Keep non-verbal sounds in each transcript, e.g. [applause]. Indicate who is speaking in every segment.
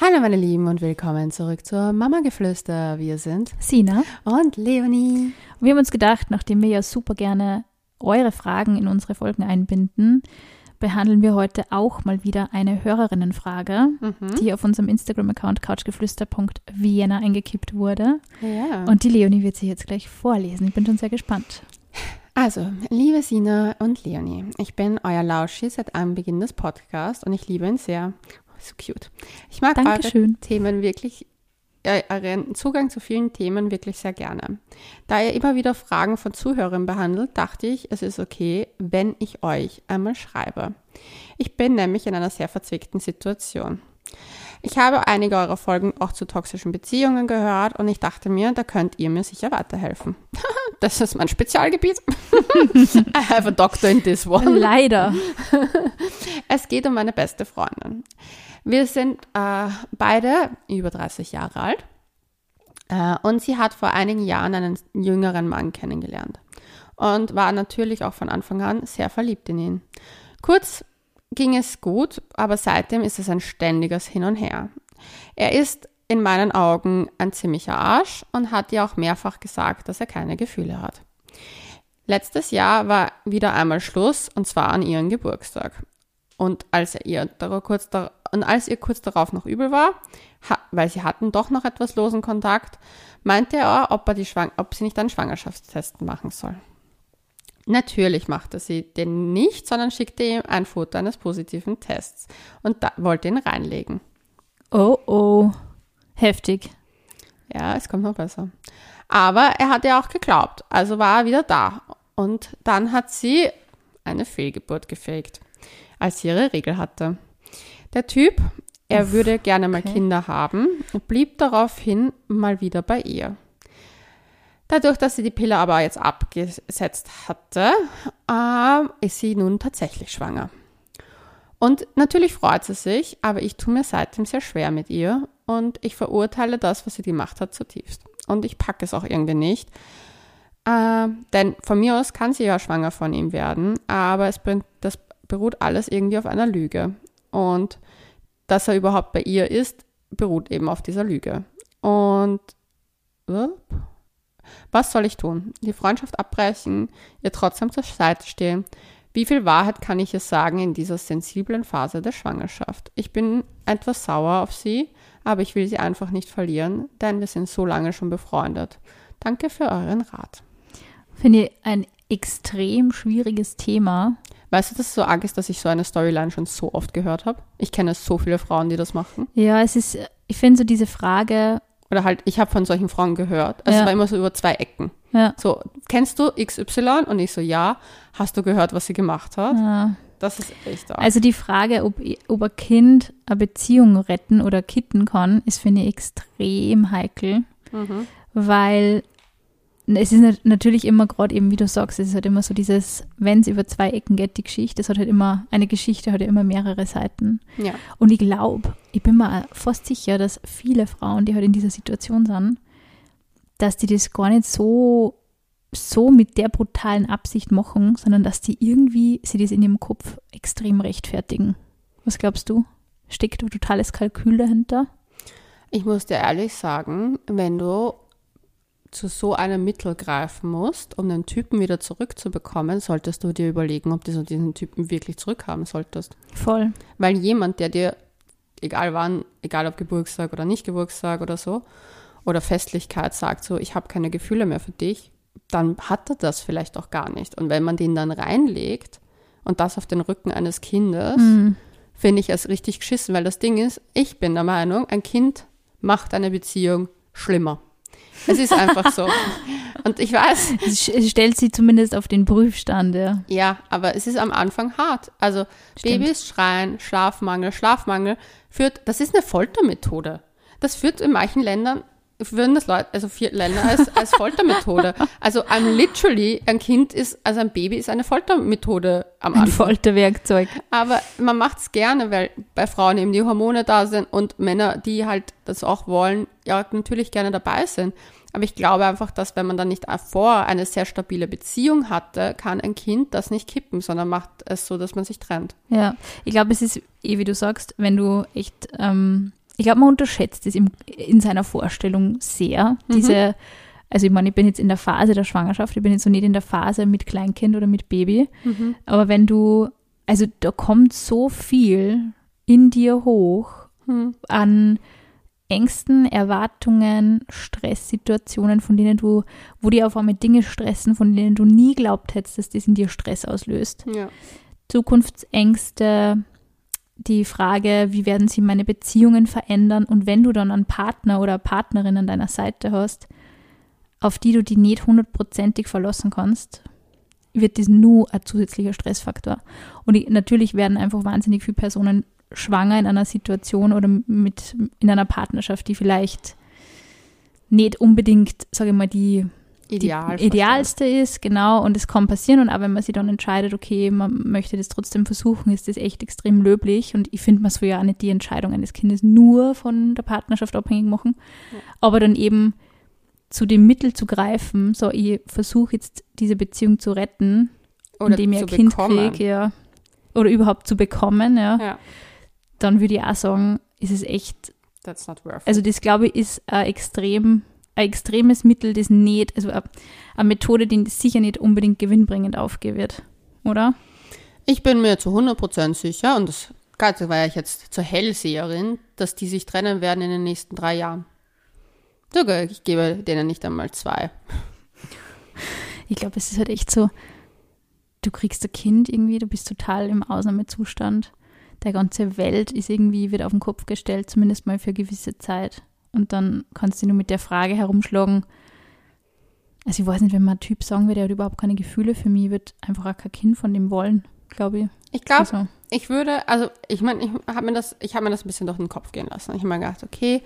Speaker 1: Hallo meine Lieben und willkommen zurück zur Mama Geflüster. Wir sind
Speaker 2: Sina
Speaker 1: und Leonie.
Speaker 2: Und wir haben uns gedacht, nachdem wir ja super gerne eure Fragen in unsere Folgen einbinden, behandeln wir heute auch mal wieder eine Hörerinnenfrage,
Speaker 1: Mhm.
Speaker 2: die auf unserem Instagram-Account couchgeflüster.vienna eingekippt wurde.
Speaker 1: Ja.
Speaker 2: Und die Leonie wird sie jetzt gleich vorlesen. Ich bin schon sehr gespannt.
Speaker 1: Also, liebe Sina und Leonie, ich bin euer Lauschi seit Anbeginn des Podcasts und ich liebe ihn sehr. So cute. Ich mag eure
Speaker 2: Dankeschön.
Speaker 1: Themen wirklich, äh, euren Zugang zu vielen Themen wirklich sehr gerne. Da ihr immer wieder Fragen von Zuhörern behandelt, dachte ich, es ist okay, wenn ich euch einmal schreibe. Ich bin nämlich in einer sehr verzwickten Situation. Ich habe einige eurer Folgen auch zu toxischen Beziehungen gehört und ich dachte mir, da könnt ihr mir sicher weiterhelfen. [laughs] Das ist mein Spezialgebiet. [laughs] I have a doctor in this one.
Speaker 2: Leider. [laughs]
Speaker 1: Es geht um meine beste Freundin. Wir sind äh, beide über 30 Jahre alt äh, und sie hat vor einigen Jahren einen jüngeren Mann kennengelernt und war natürlich auch von Anfang an sehr verliebt in ihn. Kurz ging es gut, aber seitdem ist es ein ständiges Hin und Her. Er ist in meinen Augen ein ziemlicher Arsch und hat ihr auch mehrfach gesagt, dass er keine Gefühle hat. Letztes Jahr war wieder einmal Schluss und zwar an ihrem Geburtstag. Und als er ihr kurz und als ihr kurz darauf noch übel war, weil sie hatten doch noch etwas losen Kontakt, meinte er, ob, er ob sie nicht einen Schwangerschaftstest machen soll. Natürlich machte sie den nicht, sondern schickte ihm ein Foto eines positiven Tests und wollte ihn reinlegen.
Speaker 2: Oh oh. Heftig.
Speaker 1: Ja, es kommt noch besser. Aber er hat ja auch geglaubt, also war er wieder da. Und dann hat sie eine Fehlgeburt gefaked, als sie ihre Regel hatte. Der Typ, er
Speaker 2: Uff,
Speaker 1: würde gerne mal
Speaker 2: okay.
Speaker 1: Kinder haben, blieb daraufhin mal wieder bei ihr. Dadurch, dass sie die Pille aber jetzt abgesetzt hatte, ähm, ist sie nun tatsächlich schwanger. Und natürlich freut sie sich, aber ich tue mir seitdem sehr schwer mit ihr und ich verurteile das, was sie gemacht hat, zutiefst. Und ich packe es auch irgendwie nicht. Ähm, denn von mir aus kann sie ja schwanger von ihm werden, aber es, das beruht alles irgendwie auf einer Lüge. Und dass er überhaupt bei ihr ist, beruht eben auf dieser Lüge. Und äh, was soll ich tun? Die Freundschaft abbrechen, ihr trotzdem zur Seite stehen? Wie viel Wahrheit kann ich ihr sagen in dieser sensiblen Phase der Schwangerschaft? Ich bin etwas sauer auf sie, aber ich will sie einfach nicht verlieren, denn wir sind so lange schon befreundet. Danke für euren Rat.
Speaker 2: Finde ich ein extrem schwieriges Thema.
Speaker 1: Weißt du, dass es so arg ist, dass ich so eine Storyline schon so oft gehört habe? Ich kenne so viele Frauen, die das machen.
Speaker 2: Ja, es ist, ich finde so diese Frage,
Speaker 1: Oder halt, ich habe von solchen Frauen gehört. Also
Speaker 2: Ja.
Speaker 1: es war immer so über zwei Ecken.
Speaker 2: ja,
Speaker 1: So, kennst du XY? Und ich so, ja. Hast du gehört, was sie gemacht hat?
Speaker 2: ja.
Speaker 1: Das ist echt arg.
Speaker 2: Also die Frage, ob, ob ein Kind eine Beziehung retten oder kitten kann, ist, finde ich, extrem heikel,
Speaker 1: mhm.
Speaker 2: weil es ist nat- natürlich immer gerade eben, wie du sagst, es ist halt immer so dieses, wenn es über zwei Ecken geht, die Geschichte, es hat halt immer, eine Geschichte hat ja immer mehrere Seiten.
Speaker 1: Ja.
Speaker 2: Und ich glaube, ich bin mir fast sicher, dass viele Frauen, die halt in dieser Situation sind, dass die das gar nicht so, so mit der brutalen Absicht machen, sondern dass die irgendwie sie das in ihrem Kopf extrem rechtfertigen. Was glaubst du? Steckt ein totales Kalkül dahinter?
Speaker 1: Ich muss dir ehrlich sagen, wenn du zu so einem Mittel greifen musst, um den Typen wieder zurückzubekommen, solltest du dir überlegen, ob du so diesen Typen wirklich zurückhaben solltest.
Speaker 2: Voll.
Speaker 1: Weil jemand, der dir, egal wann, egal ob Geburtstag oder nicht Geburtstag oder so, oder Festlichkeit sagt so, ich habe keine Gefühle mehr für dich, dann hat er das vielleicht auch gar nicht. Und wenn man den dann reinlegt und das auf den Rücken eines Kindes,
Speaker 2: Mhm.
Speaker 1: finde ich es richtig geschissen, weil das Ding ist, ich bin der Meinung, ein Kind macht eine Beziehung schlimmer. Es ist einfach so. Und ich weiß,
Speaker 2: Es stellt sie zumindest auf den Prüfstand, ja.
Speaker 1: ja, aber es ist am Anfang hart. Also
Speaker 2: Stimmt.
Speaker 1: Babys schreien, Schlafmangel, Schlafmangel führt, das ist eine Foltermethode. Das führt in manchen Ländern, würden das Leute, also vier Länder als, als Foltermethode. Also I'm literally, ein Kind ist, also ein Baby ist eine Foltermethode am
Speaker 2: Ein
Speaker 1: Anfang.
Speaker 2: Folterwerkzeug.
Speaker 1: Aber man macht es gerne, weil bei Frauen eben die Hormone da sind und Männer, die halt das auch wollen, ja natürlich gerne dabei sind. Aber ich glaube einfach, dass wenn man dann nicht vor eine sehr stabile Beziehung hatte, kann ein Kind das nicht kippen, sondern macht es so, dass man sich trennt.
Speaker 2: Ja, ich glaube, es ist, eh wie du sagst, wenn du echt ähm, ich glaube, man unterschätzt es im, in seiner Vorstellung sehr.
Speaker 1: Mhm.
Speaker 2: Diese, also ich meine, ich bin jetzt in der Phase der Schwangerschaft, ich bin jetzt so nicht in der Phase mit Kleinkind oder mit Baby.
Speaker 1: Mhm.
Speaker 2: Aber wenn du, also da kommt so viel in dir hoch
Speaker 1: Mhm.
Speaker 2: an Ängsten, Erwartungen, Stresssituationen, von denen du, wo dir auf einmal Dinge stressen, von denen du nie glaubt hättest, dass das in dir Stress auslöst.
Speaker 1: Ja.
Speaker 2: Zukunftsängste, die Frage, wie werden sich meine Beziehungen verändern und wenn du dann einen Partner oder eine Partnerin an deiner Seite hast, auf die du die nicht hundertprozentig verlassen kannst, wird das nur ein zusätzlicher Stressfaktor. Und ich, natürlich werden einfach wahnsinnig viele Personen schwanger in einer Situation oder mit in einer Partnerschaft, die vielleicht nicht unbedingt, sage ich mal, die
Speaker 1: Ideal.
Speaker 2: die idealste ist, genau, und es kann passieren. Und auch wenn man sich dann entscheidet, okay, man möchte das trotzdem versuchen, ist das echt extrem löblich. Und ich finde, man soll ja auch nicht die Entscheidung eines Kindes nur von der Partnerschaft abhängig machen,
Speaker 1: Ja.
Speaker 2: aber dann eben zu dem Mittel zu greifen, so ich versuche jetzt diese Beziehung zu retten,
Speaker 1: Oder
Speaker 2: indem ich ein Kind kriege, ja, oder überhaupt zu bekommen, ja,
Speaker 1: Ja,
Speaker 2: dann würde ich auch sagen, ist es echt
Speaker 1: that's not worth it.
Speaker 2: also das glaube ich ist ein extrem ein extremes Mittel, das nicht, also eine, eine Methode, die sicher nicht unbedingt gewinnbringend aufgehen wird, oder?
Speaker 1: Ich bin mir zu 100% sicher, und das Ganze war ja jetzt zur Hellseherin, dass die sich trennen werden in den nächsten drei Jahren. Sogar, ich gebe denen nicht einmal zwei.
Speaker 2: Ich glaube, es ist halt echt so, du kriegst ein Kind irgendwie, du bist total im Ausnahmezustand. Der ganze Welt ist irgendwie, wird auf den Kopf gestellt, zumindest mal für eine gewisse Zeit. Und dann kannst du nur mit der Frage herumschlagen, also ich weiß nicht, wenn man ein Typ sagen würde, der hat überhaupt keine Gefühle für mich, wird einfach auch kein Kind von dem wollen, glaube ich.
Speaker 1: Ich glaube,
Speaker 2: Also,
Speaker 1: ich würde, also ich meine, ich habe mir das, ich habe mir das ein bisschen durch den Kopf gehen lassen. Ich habe mir gedacht, okay,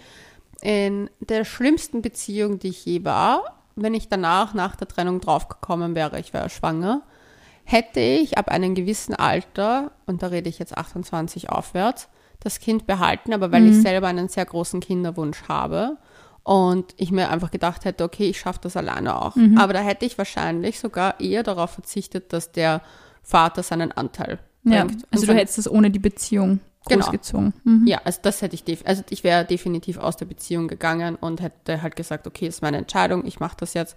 Speaker 1: in der schlimmsten Beziehung, die ich je war, wenn ich danach, nach der Trennung draufgekommen wäre, ich wäre schwanger, hätte ich ab einem gewissen Alter, und da rede ich jetzt 28 aufwärts, das Kind behalten, aber weil ich selber einen sehr großen Kinderwunsch habe und ich mir einfach gedacht hätte, okay, ich schaffe das alleine auch. Aber da hätte ich wahrscheinlich sogar eher darauf verzichtet, dass der Vater seinen Anteil
Speaker 2: ja,
Speaker 1: bringt.
Speaker 2: also du hättest das ohne die Beziehung
Speaker 1: Genau.
Speaker 2: großgezogen. Mhm.
Speaker 1: ja, also das hätte ich, def also ich wäre definitiv aus der Beziehung gegangen und hätte halt gesagt, okay, ist meine Entscheidung, ich mache das jetzt.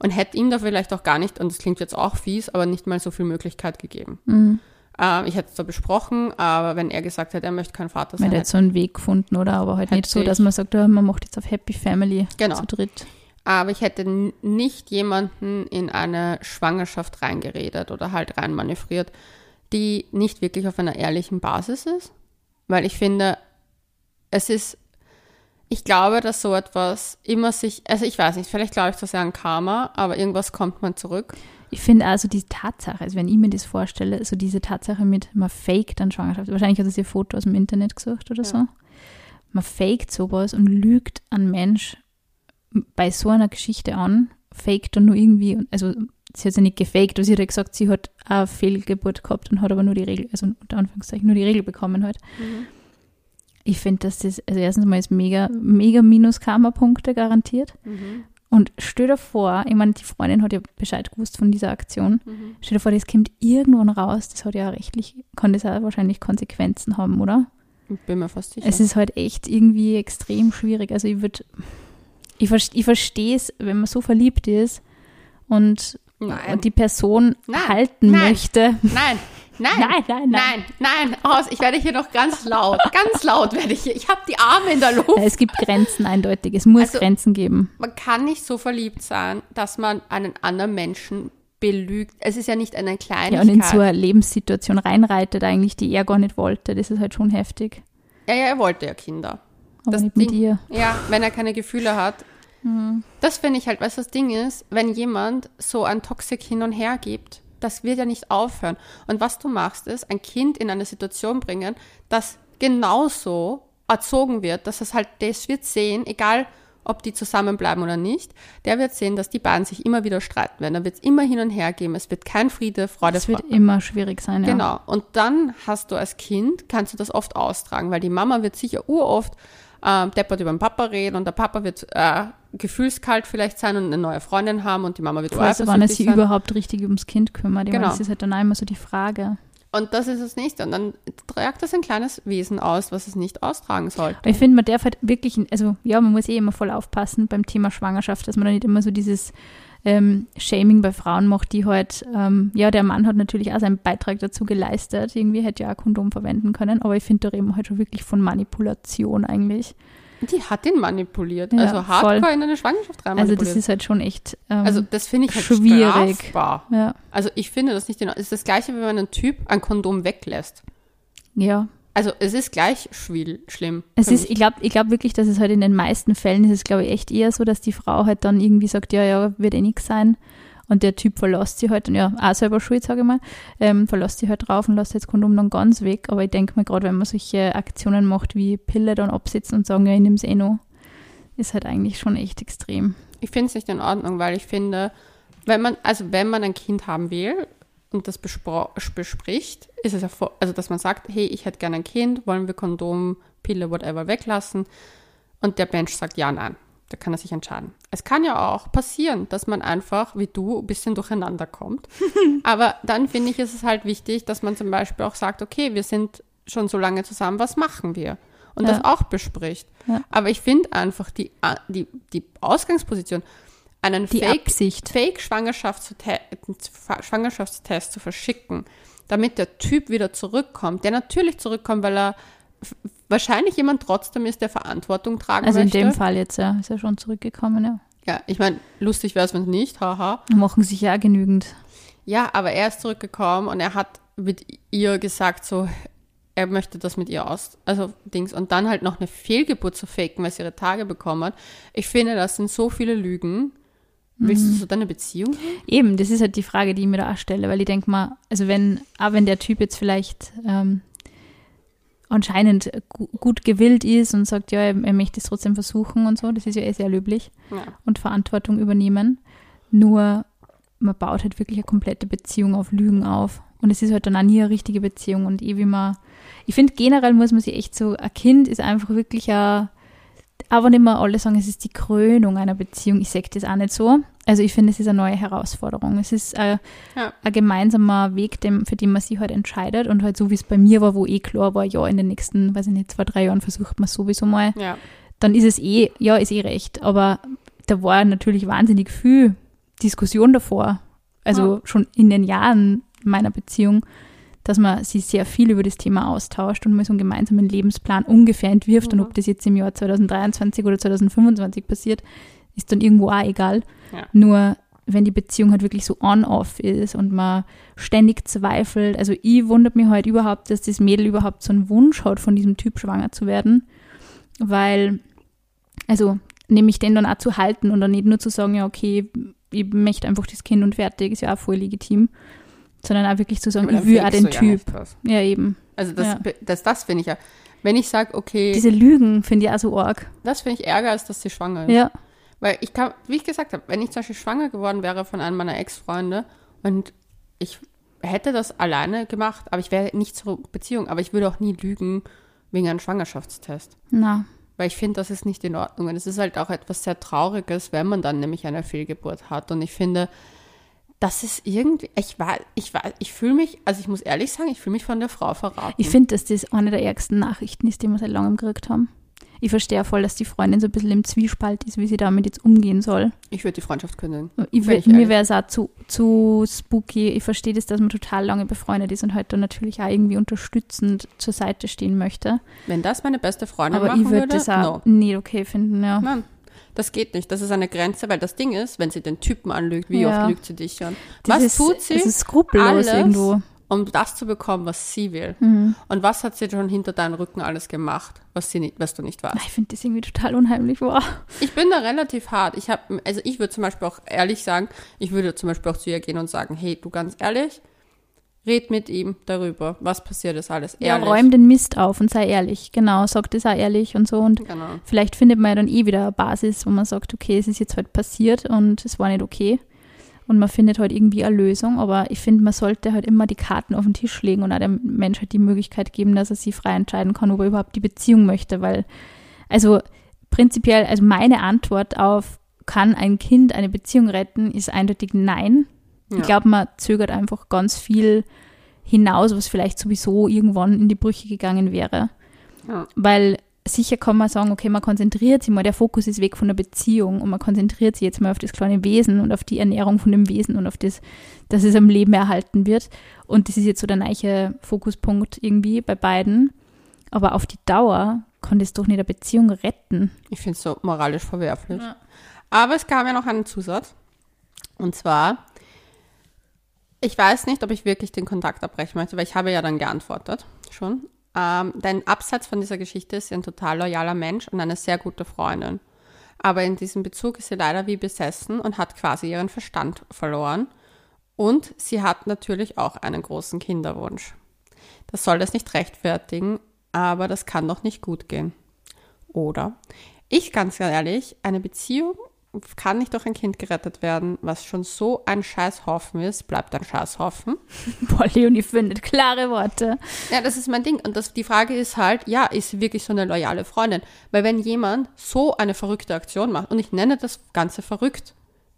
Speaker 1: Und hätte ihm da vielleicht auch gar nicht, und das klingt jetzt auch fies, aber nicht mal so viel Möglichkeit gegeben.
Speaker 2: Mhm.
Speaker 1: Ähm, ich hätte es da besprochen, aber wenn er gesagt hätte, er möchte kein Vater sein,
Speaker 2: hat
Speaker 1: hätte,
Speaker 2: so einen Weg gefunden, oder? Aber halt nicht so, dass man sagt, ja, man macht jetzt auf Happy Family
Speaker 1: Genau.
Speaker 2: zu dritt.
Speaker 1: aber ich hätte nicht jemanden in eine Schwangerschaft reingeredet oder halt reinmanövriert, die nicht wirklich auf einer ehrlichen Basis ist. Weil ich finde, es ist, ich glaube, dass so etwas immer sich, also ich weiß nicht, vielleicht glaube ich zu sehr an Karma, aber irgendwas kommt man zurück.
Speaker 2: Ich finde also die Tatsache, also wenn ich mir das vorstelle, so diese Tatsache mit, man faked dann Schwangerschaft, wahrscheinlich hat es ihr Foto aus dem Internet gesucht oder
Speaker 1: Ja.
Speaker 2: so. Man faked sowas und lügt einen Mensch bei so einer Geschichte an, faked dann nur irgendwie, also sie hat ja nicht gefaked, aber sie hat gesagt, sie hat eine Fehlgeburt gehabt und hat aber nur die Regel, also unter Anführungszeichen nur die Regel bekommen halt. Ich finde, dass das, also erstens mal ist mega, mega Minus-Karma-Punkte garantiert. Und stell dir vor, ich meine, die Freundin hat ja Bescheid gewusst von dieser Aktion. Stell dir vor, das kommt irgendwann raus, das hat ja rechtlich, kann das auch wahrscheinlich Konsequenzen haben, oder?
Speaker 1: Ich bin mir fast sicher.
Speaker 2: Es ist halt echt irgendwie extrem schwierig. Also ich würde, ich, ich verstehe es, wenn man so verliebt ist und,
Speaker 1: Nein.
Speaker 2: und die Person
Speaker 1: Nein.
Speaker 2: halten
Speaker 1: Nein.
Speaker 2: möchte.
Speaker 1: nein, nein,
Speaker 2: Nein, nein, nein.
Speaker 1: nein, nein, aus, ich werde hier noch ganz laut, ganz laut werde ich hier. Ich habe die Arme in der Luft.
Speaker 2: Es gibt Grenzen eindeutig. Es muss
Speaker 1: Also-
Speaker 2: Grenzen geben.
Speaker 1: man kann nicht so verliebt sein, dass man einen anderen Menschen belügt. Es ist ja nicht eine
Speaker 2: Ja,
Speaker 1: Kleinigkeit.
Speaker 2: und in so eine Lebenssituation reinreitet eigentlich, die er gar nicht wollte. Das ist halt schon heftig.
Speaker 1: ja, ja, er wollte ja Kinder.
Speaker 2: Aber
Speaker 1: Das
Speaker 2: nicht mit
Speaker 1: Ding-
Speaker 2: ihr.
Speaker 1: Ja, wenn er keine Gefühle hat. Das finde ich halt, was das Ding ist, wenn jemand so ein Toxik hin und her gibt, das wird ja nicht aufhören. Und was du machst, ist, ein Kind in eine Situation bringen, das genauso erzogen wird, dass es halt, das wird sehen, egal ob die zusammenbleiben oder nicht, der wird sehen, dass die beiden sich immer wieder streiten werden. Da wird es immer hin und her geben. Es wird kein Friede, Freude,
Speaker 2: Das wird
Speaker 1: Freude.
Speaker 2: immer schwierig sein, ja.
Speaker 1: Genau. Und dann hast du als Kind, kannst du das oft austragen, weil die Mama wird sicher uroft ähm, deppert über den Papa reden und der Papa wird äh, gefühlskalt vielleicht sein und eine neue Freundin haben und die Mama wird
Speaker 2: Also, wann er sich überhaupt richtig ums Kind kümmert.
Speaker 1: Genau.
Speaker 2: meine, das ist halt dann immer so die Frage.
Speaker 1: Und das ist es nicht. Und dann tragt das ein kleines Wesen aus, was es nicht austragen soll.
Speaker 2: Ich finde, man darf halt wirklich, also ja, man muss eh immer voll aufpassen beim Thema Schwangerschaft, dass man da nicht immer so dieses ähm, Shaming bei Frauen macht, die halt, ähm, ja, der Mann hat natürlich auch seinen Beitrag dazu geleistet. Irgendwie hätte ja auch Kondom verwenden können, aber ich finde, da reden wir halt schon wirklich von Manipulation eigentlich.
Speaker 1: Die hat ihn manipuliert.
Speaker 2: Ja,
Speaker 1: also hardcore
Speaker 2: voll.
Speaker 1: in eine Schwangerschaft rein
Speaker 2: Also das ist halt schon echt ähm,
Speaker 1: also das finde ich halt
Speaker 2: schwierig.
Speaker 1: strafbar.
Speaker 2: ja,
Speaker 1: Also ich finde das nicht. Es ist das gleiche, wenn man einen Typ ein Kondom weglässt.
Speaker 2: ja.
Speaker 1: Also es ist gleich schwil schlimm.
Speaker 2: Es ist,
Speaker 1: mich.
Speaker 2: ich glaube ich glaub wirklich, dass es halt in den meisten Fällen ist es, glaube ich, echt eher so, dass die Frau halt dann irgendwie sagt, ja, ja, wird eh nichts sein. Und der Typ verlässt sie halt, und ja, auch selber schuld, sage ich mal, ähm, verlässt sie halt drauf und lässt jetzt Kondom dann ganz weg. Aber ich denke mir gerade, wenn man solche Aktionen macht wie Pille dann absitzen und sagen, ja, ich nehme es eh noch, ist halt eigentlich schon echt extrem.
Speaker 1: Ich finde es nicht in Ordnung, weil ich finde, wenn man, also wenn man ein Kind haben will und das bespricht, ist es ja, vor- also dass man sagt, hey, ich hätte gerne ein Kind, wollen wir Kondom, Pille, whatever weglassen? Und der Mensch sagt ja, nein. Da kann er sich entscheiden. Es kann ja auch passieren, dass man einfach, wie du, ein bisschen durcheinander kommt. [laughs] Aber dann finde ich, ist es halt wichtig, dass man zum Beispiel auch sagt, okay, wir sind schon so lange zusammen, was machen wir? Und
Speaker 2: Ja.
Speaker 1: das auch bespricht.
Speaker 2: Ja.
Speaker 1: Aber ich finde einfach die, die, die Ausgangsposition, einen
Speaker 2: Die
Speaker 1: Fake, zu verschicken, damit der Typ wieder zurückkommt, der natürlich zurückkommt, weil er wahrscheinlich jemand trotzdem ist, der Verantwortung tragen
Speaker 2: Also in
Speaker 1: möchte.
Speaker 2: dem Fall jetzt, ja, ist er schon zurückgekommen, ja.
Speaker 1: Ja, ich meine, lustig wäre es, wenn es nicht, haha.
Speaker 2: Machen sich ja genügend.
Speaker 1: Ja, aber er ist zurückgekommen und er hat mit ihr gesagt, so, er möchte das mit ihr aus, also Dings, und dann halt noch eine Fehlgeburt zu faken, weil sie ihre Tage bekommen hat. Ich finde, das sind so viele Lügen. Willst du so deine Beziehung?
Speaker 2: Eben, das ist halt die Frage, die ich mir da auch stelle, weil ich denke mal, also wenn, auch wenn der Typ jetzt vielleicht ähm, anscheinend gu gut gewillt ist und sagt, ja, er, er möchte es trotzdem versuchen und so, das ist ja eh sehr löblich
Speaker 1: Ja.
Speaker 2: und Verantwortung übernehmen. Nur man baut halt wirklich eine komplette Beziehung auf Lügen auf. Und es ist halt dann auch nie eine richtige Beziehung. Und eh wie man, ich finde generell muss man sich echt so, ein Kind ist einfach wirklich ein, aber nicht mehr alle sagen, es ist die Krönung einer Beziehung. Ich sehe das auch nicht so. Also ich finde, es ist eine neue Herausforderung. Es ist ein,
Speaker 1: Ja.
Speaker 2: ein gemeinsamer Weg, dem, für den man sich halt entscheidet. Und halt so wie es bei mir war, wo eh klar war, ja, in den nächsten, weiß ich nicht, zwei, drei Jahren versucht man sowieso mal
Speaker 1: Ja.
Speaker 2: dann ist es eh, ja, ist eh recht. Aber da war natürlich wahnsinnig viel Diskussion davor. Also
Speaker 1: Ja.
Speaker 2: schon in den Jahren meiner Beziehung, dass man sich sehr viel über das Thema austauscht und mal so einen gemeinsamen Lebensplan ungefähr entwirft. Und
Speaker 1: Mhm.
Speaker 2: ob das jetzt im Jahr 2023 oder 2025 passiert, ist dann irgendwo auch egal.
Speaker 1: Ja.
Speaker 2: Nur wenn die Beziehung halt wirklich so on-off ist und man ständig zweifelt. Also ich wundert mich halt überhaupt, dass das Mädel überhaupt so einen Wunsch hat, von diesem Typ schwanger zu werden. Weil, also nämlich den dann auch zu halten und dann nicht nur zu sagen, ja, okay, ich möchte einfach das Kind und fertig, ist ja auch voll legitim. Sondern auch wirklich zu sagen, ich will auch den Typ. Ja, eben.
Speaker 1: Also das,
Speaker 2: Ja.
Speaker 1: das, das finde ich ja. Wenn ich sage, okay,
Speaker 2: Diese Lügen finde ich auch so arg.
Speaker 1: das finde ich ärger, als dass sie schwanger ist.
Speaker 2: Ja.
Speaker 1: Weil ich kann, wie ich gesagt habe, wenn ich zum Beispiel schwanger geworden wäre von einem meiner Ex-Freunde und ich hätte das alleine gemacht, aber ich wäre nicht zur Beziehung, aber ich würde auch nie lügen wegen einem Schwangerschaftstest.
Speaker 2: Na,
Speaker 1: Weil ich finde, das ist nicht in Ordnung. Und es ist halt auch etwas sehr Trauriges, wenn man dann nämlich eine Fehlgeburt hat. Und ich finde, das ist irgendwie, ich war, ich war, ich fühle mich, also ich muss ehrlich sagen, ich fühle mich von der Frau verraten.
Speaker 2: ich finde, dass das eine der ärgsten Nachrichten ist, die wir seit langem gekriegt haben. Ich verstehe voll, dass die Freundin so ein bisschen im Zwiespalt ist, wie sie damit jetzt umgehen soll.
Speaker 1: ich würde die Freundschaft kündigen.
Speaker 2: Ich,
Speaker 1: Wenn ich
Speaker 2: mir wäre es auch zu, zu spooky. Ich verstehe das, dass man total lange befreundet ist und halt dann natürlich auch irgendwie unterstützend zur Seite stehen möchte.
Speaker 1: Wenn das meine beste Freundin
Speaker 2: Aber
Speaker 1: machen
Speaker 2: ich würde
Speaker 1: würde,
Speaker 2: das auch
Speaker 1: no.
Speaker 2: nicht okay finden, ja.
Speaker 1: Nein, das geht nicht. Das ist eine Grenze, weil das Ding ist, wenn sie den Typen anlügt, wie
Speaker 2: Ja.
Speaker 1: oft lügt sie dich schon?
Speaker 2: Das
Speaker 1: Was
Speaker 2: ist,
Speaker 1: tut sie,
Speaker 2: Es ist skrupellos
Speaker 1: Alles.
Speaker 2: irgendwo.
Speaker 1: um das zu bekommen, was sie will?
Speaker 2: Mhm.
Speaker 1: Und was hat sie schon hinter deinem Rücken alles gemacht, was, sie nicht, was du nicht weißt?
Speaker 2: Ich finde das irgendwie total unheimlich. Wow.
Speaker 1: Ich bin da relativ hart. Ich habe, also ich würde zum Beispiel auch ehrlich sagen, ich würde zum Beispiel auch zu ihr gehen und sagen, hey, du ganz ehrlich, red mit ihm darüber, was passiert ist alles.
Speaker 2: Ja,
Speaker 1: Ehrlich.
Speaker 2: räum den Mist auf und sei ehrlich. Genau, sag das auch ehrlich und so. Und
Speaker 1: Genau.
Speaker 2: vielleicht findet man ja dann eh wieder eine Basis, wo man sagt, okay, es ist jetzt halt passiert und es war nicht okay. Und man findet halt irgendwie eine Lösung. Aber ich finde, man sollte halt immer die Karten auf den Tisch legen und auch dem Mensch halt die Möglichkeit geben, dass er sich frei entscheiden kann, ob er überhaupt die Beziehung möchte. Weil, also prinzipiell, also meine Antwort auf, kann ein Kind eine Beziehung retten, ist eindeutig nein.
Speaker 1: Ja.
Speaker 2: Ich glaube, man zögert einfach ganz viel hinaus, was vielleicht sowieso irgendwann in die Brüche gegangen wäre.
Speaker 1: Ja.
Speaker 2: Weil sicher kann man sagen, okay, man konzentriert sich mal, der Fokus ist weg von der Beziehung und man konzentriert sich jetzt mal auf das kleine Wesen und auf die Ernährung von dem Wesen und auf das, dass es am Leben erhalten wird. Und das ist jetzt so der neue Fokuspunkt irgendwie bei beiden. Aber auf die Dauer kann das doch nicht eine Beziehung retten.
Speaker 1: Ich finde es so moralisch verwerflich.
Speaker 2: Ja.
Speaker 1: Aber es gab ja noch einen Zusatz. Und zwar, ich weiß nicht, ob ich wirklich den Kontakt abbrechen möchte, weil ich habe ja dann geantwortet schon. Ähm, dein Absatz von dieser Geschichte ist sie ein total loyaler Mensch und eine sehr gute Freundin. Aber in diesem Bezug ist sie leider wie besessen und hat quasi ihren Verstand verloren. Und sie hat natürlich auch einen großen Kinderwunsch. Das soll das nicht rechtfertigen, aber das kann doch nicht gut gehen. Oder? Ich ganz ehrlich, eine Beziehung kann nicht durch ein Kind gerettet werden, was schon so ein Scheißhaufen ist, bleibt ein Scheißhaufen. [laughs]
Speaker 2: Boah, Leonie findet klare Worte.
Speaker 1: Ja, das ist mein Ding. Und das, die Frage ist halt, ja, ist sie wirklich so eine loyale Freundin? Weil wenn jemand so eine verrückte Aktion macht, und ich nenne das Ganze verrückt,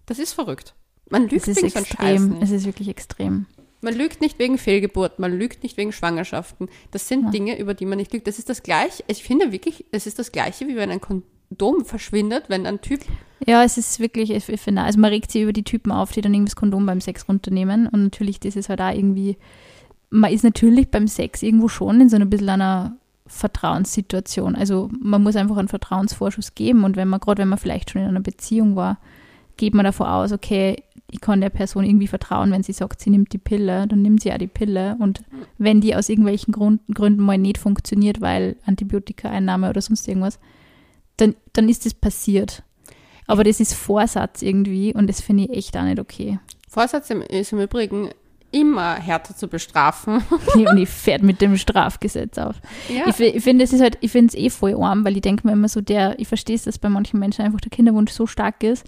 Speaker 1: das ist verrückt. Man lügt
Speaker 2: Es ist
Speaker 1: wegen
Speaker 2: extrem. Es ist wirklich extrem.
Speaker 1: Man lügt nicht wegen Fehlgeburt, man lügt nicht wegen Schwangerschaften. Das sind Dinge, über die man nicht lügt. Das ist das Gleiche, ich finde wirklich, es ist das Gleiche, wie wenn ein Kondom verschwindet, wenn ein Typ
Speaker 2: Ja, es ist wirklich, ich ich finde, also man regt sich über die Typen auf, die dann irgendwie das Kondom beim Sex runternehmen. Und natürlich, das ist halt auch irgendwie, man ist natürlich beim Sex irgendwo schon in so ein bisschen einer Vertrauenssituation. Also man muss einfach einen Vertrauensvorschuss geben. Und wenn man, gerade wenn man vielleicht schon in einer Beziehung war, geht man davon aus, okay, ich kann der Person irgendwie vertrauen, wenn sie sagt, sie nimmt die Pille, dann nimmt sie ja die Pille. Und wenn die aus irgendwelchen Grund, Gründen mal nicht funktioniert, weil Antibiotikaeinnahme oder sonst irgendwas, dann, dann ist das passiert. Aber das ist Vorsatz irgendwie und das finde ich echt auch nicht okay.
Speaker 1: Vorsatz ist im Übrigen immer härter zu bestrafen. [laughs]
Speaker 2: und ich fährt mit dem Strafgesetz auf.
Speaker 1: Ja.
Speaker 2: Ich, ich finde, es ist halt, ich finde es eh voll arm, weil ich denke mir immer so, der, ich verstehe es, dass bei manchen Menschen einfach der Kinderwunsch so stark ist,